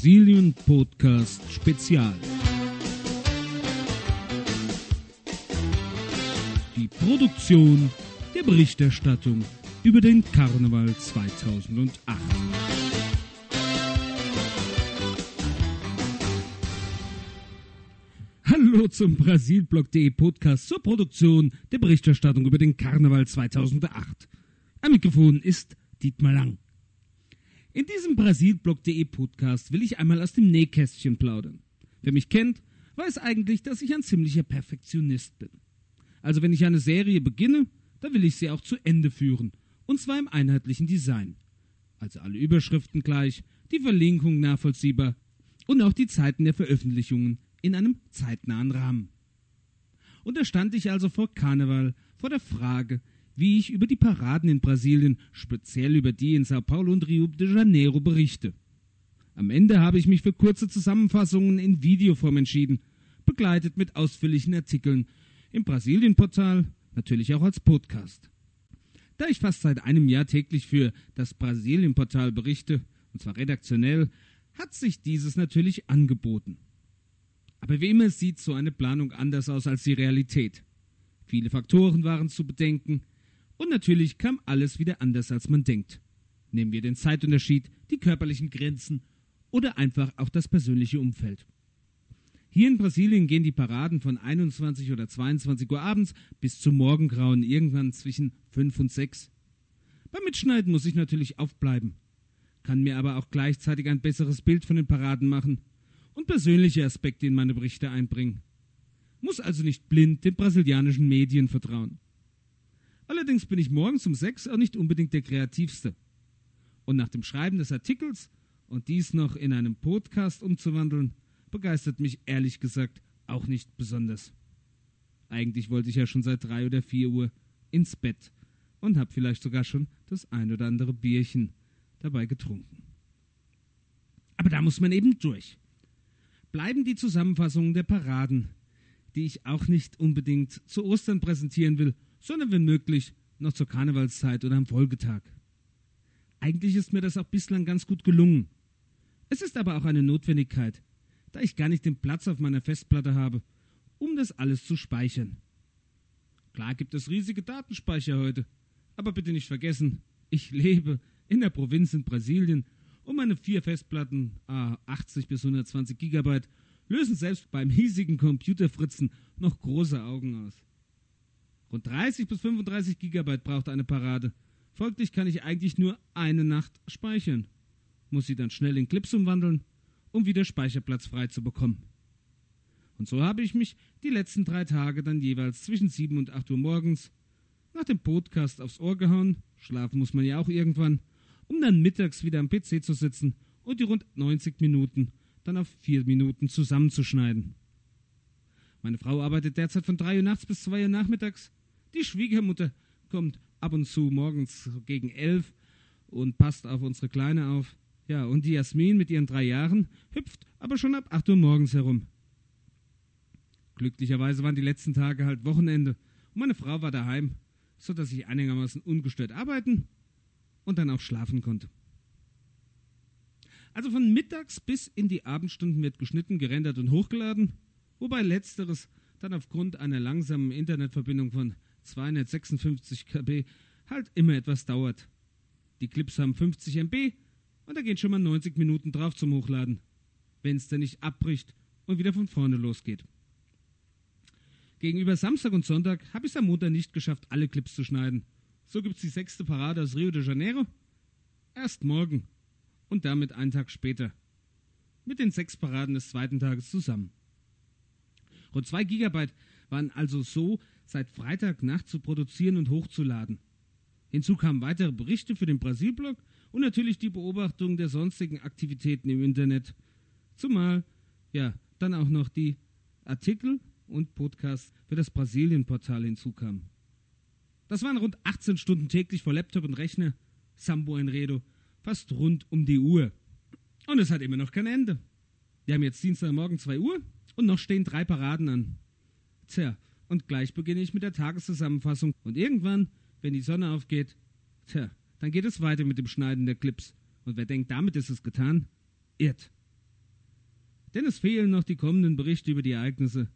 Brasilien Podcast Spezial. Die Produktion der Berichterstattung über den Karneval 2008. Hallo zum Brasilblog.de Podcast zur Produktion der Berichterstattung über den Karneval 2008. Am Mikrofon ist Dietmar Lang. In diesem Brasilblog.de Podcast will ich einmal aus dem Nähkästchen plaudern. Wer mich kennt, weiß eigentlich, dass ich ein ziemlicher Perfektionist bin. Also wenn ich eine Serie beginne, dann will ich sie auch zu Ende führen. Und zwar im einheitlichen Design. Also alle Überschriften gleich, die Verlinkung nachvollziehbar und auch die Zeiten der Veröffentlichungen in einem zeitnahen Rahmen. Und da stand ich also vor Karneval, vor der Frage, wie ich über die Paraden in Brasilien, speziell über die in Sao Paulo und Rio de Janeiro berichte. Am Ende habe ich mich für kurze Zusammenfassungen in Videoform entschieden, begleitet mit ausführlichen Artikeln im Brasilien-Portal, natürlich auch als Podcast. Da ich fast seit einem Jahr täglich für das Brasilien-Portal berichte, und zwar redaktionell, hat sich dieses natürlich angeboten. Aber wie immer sieht so eine Planung anders aus als die Realität. Viele Faktoren waren zu bedenken, und natürlich kam alles wieder anders, als man denkt. Nehmen wir den Zeitunterschied, die körperlichen Grenzen oder einfach auch das persönliche Umfeld. Hier in Brasilien gehen die Paraden von 21 oder 22 Uhr abends bis zum Morgengrauen irgendwann zwischen 5 und 6. Beim Mitschneiden muss ich natürlich aufbleiben, kann mir aber auch gleichzeitig ein besseres Bild von den Paraden machen und persönliche Aspekte in meine Berichte einbringen. Muss also nicht blind den brasilianischen Medien vertrauen. Allerdings bin ich morgens um sechs auch nicht unbedingt der Kreativste. Und nach dem Schreiben des Artikels und dies noch in einem Podcast umzuwandeln, begeistert mich ehrlich gesagt auch nicht besonders. Eigentlich wollte ich ja schon seit drei oder vier Uhr ins Bett und habe vielleicht sogar schon das ein oder andere Bierchen dabei getrunken. Aber da muss man eben durch. Bleiben die Zusammenfassungen der Paraden, die ich auch nicht unbedingt zu Ostern präsentieren will, sondern wenn möglich noch zur Karnevalszeit oder am Folgetag. Eigentlich ist mir das auch bislang ganz gut gelungen. Es ist aber auch eine Notwendigkeit, da ich gar nicht den Platz auf meiner Festplatte habe, um das alles zu speichern. Klar gibt es riesige Datenspeicher heute, aber bitte nicht vergessen, ich lebe in der Provinz in Brasilien und meine vier Festplatten, ah, 80 bis 120 Gigabyte, lösen selbst beim hiesigen Computerfritzen noch große Augen aus. Rund 30 bis 35 Gigabyte braucht eine Parade. Folglich kann ich eigentlich nur eine Nacht speichern. Muss sie dann schnell in Clips umwandeln, um wieder Speicherplatz frei zu bekommen. Und so habe ich mich die letzten drei Tage dann jeweils zwischen 7 und 8 Uhr morgens nach dem Podcast aufs Ohr gehauen, schlafen muss man ja auch irgendwann, um dann mittags wieder am PC zu sitzen und die rund 90 Minuten dann auf 4 Minuten zusammenzuschneiden. Meine Frau arbeitet derzeit von 3 Uhr nachts bis 2 Uhr nachmittags die Schwiegermutter kommt ab und zu morgens gegen elf und passt auf unsere Kleine auf. Ja, und die Jasmin mit ihren drei Jahren hüpft aber schon ab acht Uhr morgens herum. Glücklicherweise waren die letzten Tage halt Wochenende und meine Frau war daheim, so dass ich einigermaßen ungestört arbeiten und dann auch schlafen konnte. Also von mittags bis in die Abendstunden wird geschnitten, gerendert und hochgeladen, wobei letzteres dann aufgrund einer langsamen Internetverbindung von 256 KB halt immer etwas dauert. Die Clips haben 50 MB und da gehen schon mal 90 Minuten drauf zum Hochladen, wenn es denn nicht abbricht und wieder von vorne losgeht. Gegenüber Samstag und Sonntag habe ich es am Montag nicht geschafft, alle Clips zu schneiden. So gibt es die sechste Parade aus Rio de Janeiro erst morgen und damit einen Tag später. Mit den sechs Paraden des zweiten Tages zusammen. Rund zwei Gigabyte waren also so seit Freitagnacht zu produzieren und hochzuladen. Hinzu kamen weitere Berichte für den Brasilblog und natürlich die Beobachtung der sonstigen Aktivitäten im Internet. Zumal, ja, dann auch noch die Artikel und Podcasts für das Brasilien-Portal hinzukamen. Das waren rund 18 Stunden täglich vor Laptop und Rechner, Sambo Enredo, fast rund um die Uhr. Und es hat immer noch kein Ende. Wir haben jetzt Dienstagmorgen 2 Uhr und noch stehen drei Paraden an. Tja, und gleich beginne ich mit der Tageszusammenfassung. Und irgendwann, wenn die Sonne aufgeht, tja, dann geht es weiter mit dem Schneiden der Clips. Und wer denkt, damit ist es getan, irrt. Denn es fehlen noch die kommenden Berichte über die Ereignisse.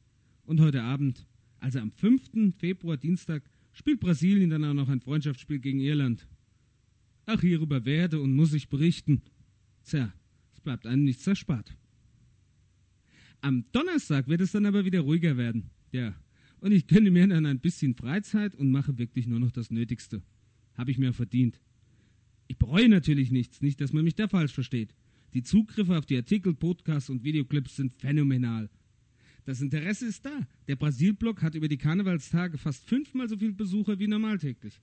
Und heute Abend, also am 5. Februar Dienstag, spielt Brasilien dann auch noch ein Freundschaftsspiel gegen Irland. Ach, hierüber werde und muss ich berichten. Tja, es bleibt einem nichts erspart. Am Donnerstag wird es dann aber wieder ruhiger werden. Ja, und ich gönne mir dann ein bisschen Freizeit und mache wirklich nur noch das Nötigste. Habe ich mir verdient. Ich bereue natürlich nichts, nicht, dass man mich da falsch versteht. Die Zugriffe auf die Artikel, Podcasts und Videoclips sind phänomenal. Das Interesse ist da. Der Brasilblog hat über die Karnevalstage fast fünfmal so viele Besucher wie normaltäglich.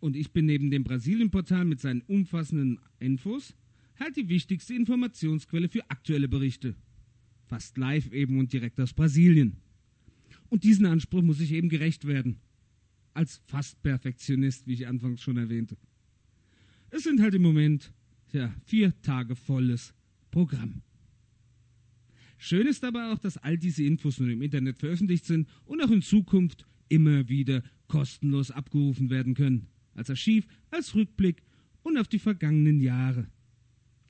Und ich bin neben dem Brasilienportal mit seinen umfassenden Infos halt die wichtigste Informationsquelle für aktuelle Berichte. Fast live eben und direkt aus Brasilien. Und diesen Anspruch muss ich eben gerecht werden. Als fast Perfektionist, wie ich anfangs schon erwähnte. Es sind halt im Moment, ja, vier Tage volles Programm. Schön ist aber auch, dass all diese Infos nun im Internet veröffentlicht sind und auch in Zukunft immer wieder kostenlos abgerufen werden können. Als Archiv, als Rückblick und auf die vergangenen Jahre.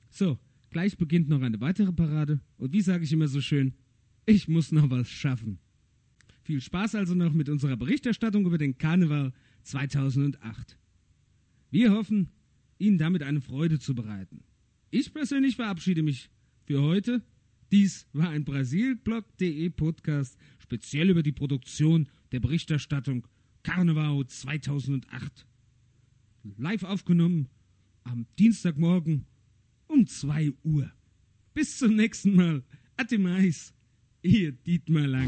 So, gleich beginnt noch eine weitere Parade und wie sage ich immer so schön, ich muss noch was schaffen. Viel Spaß also noch mit unserer Berichterstattung über den Karneval 2008. Wir hoffen, Ihnen damit eine Freude zu bereiten. Ich persönlich verabschiede mich für heute dies war ein Brasilblog.de Podcast speziell über die Produktion der Berichterstattung Karneval 2008. Live aufgenommen am Dienstagmorgen um 2 Uhr. Bis zum nächsten Mal. Ate mais. Ihr Dietmar Lang.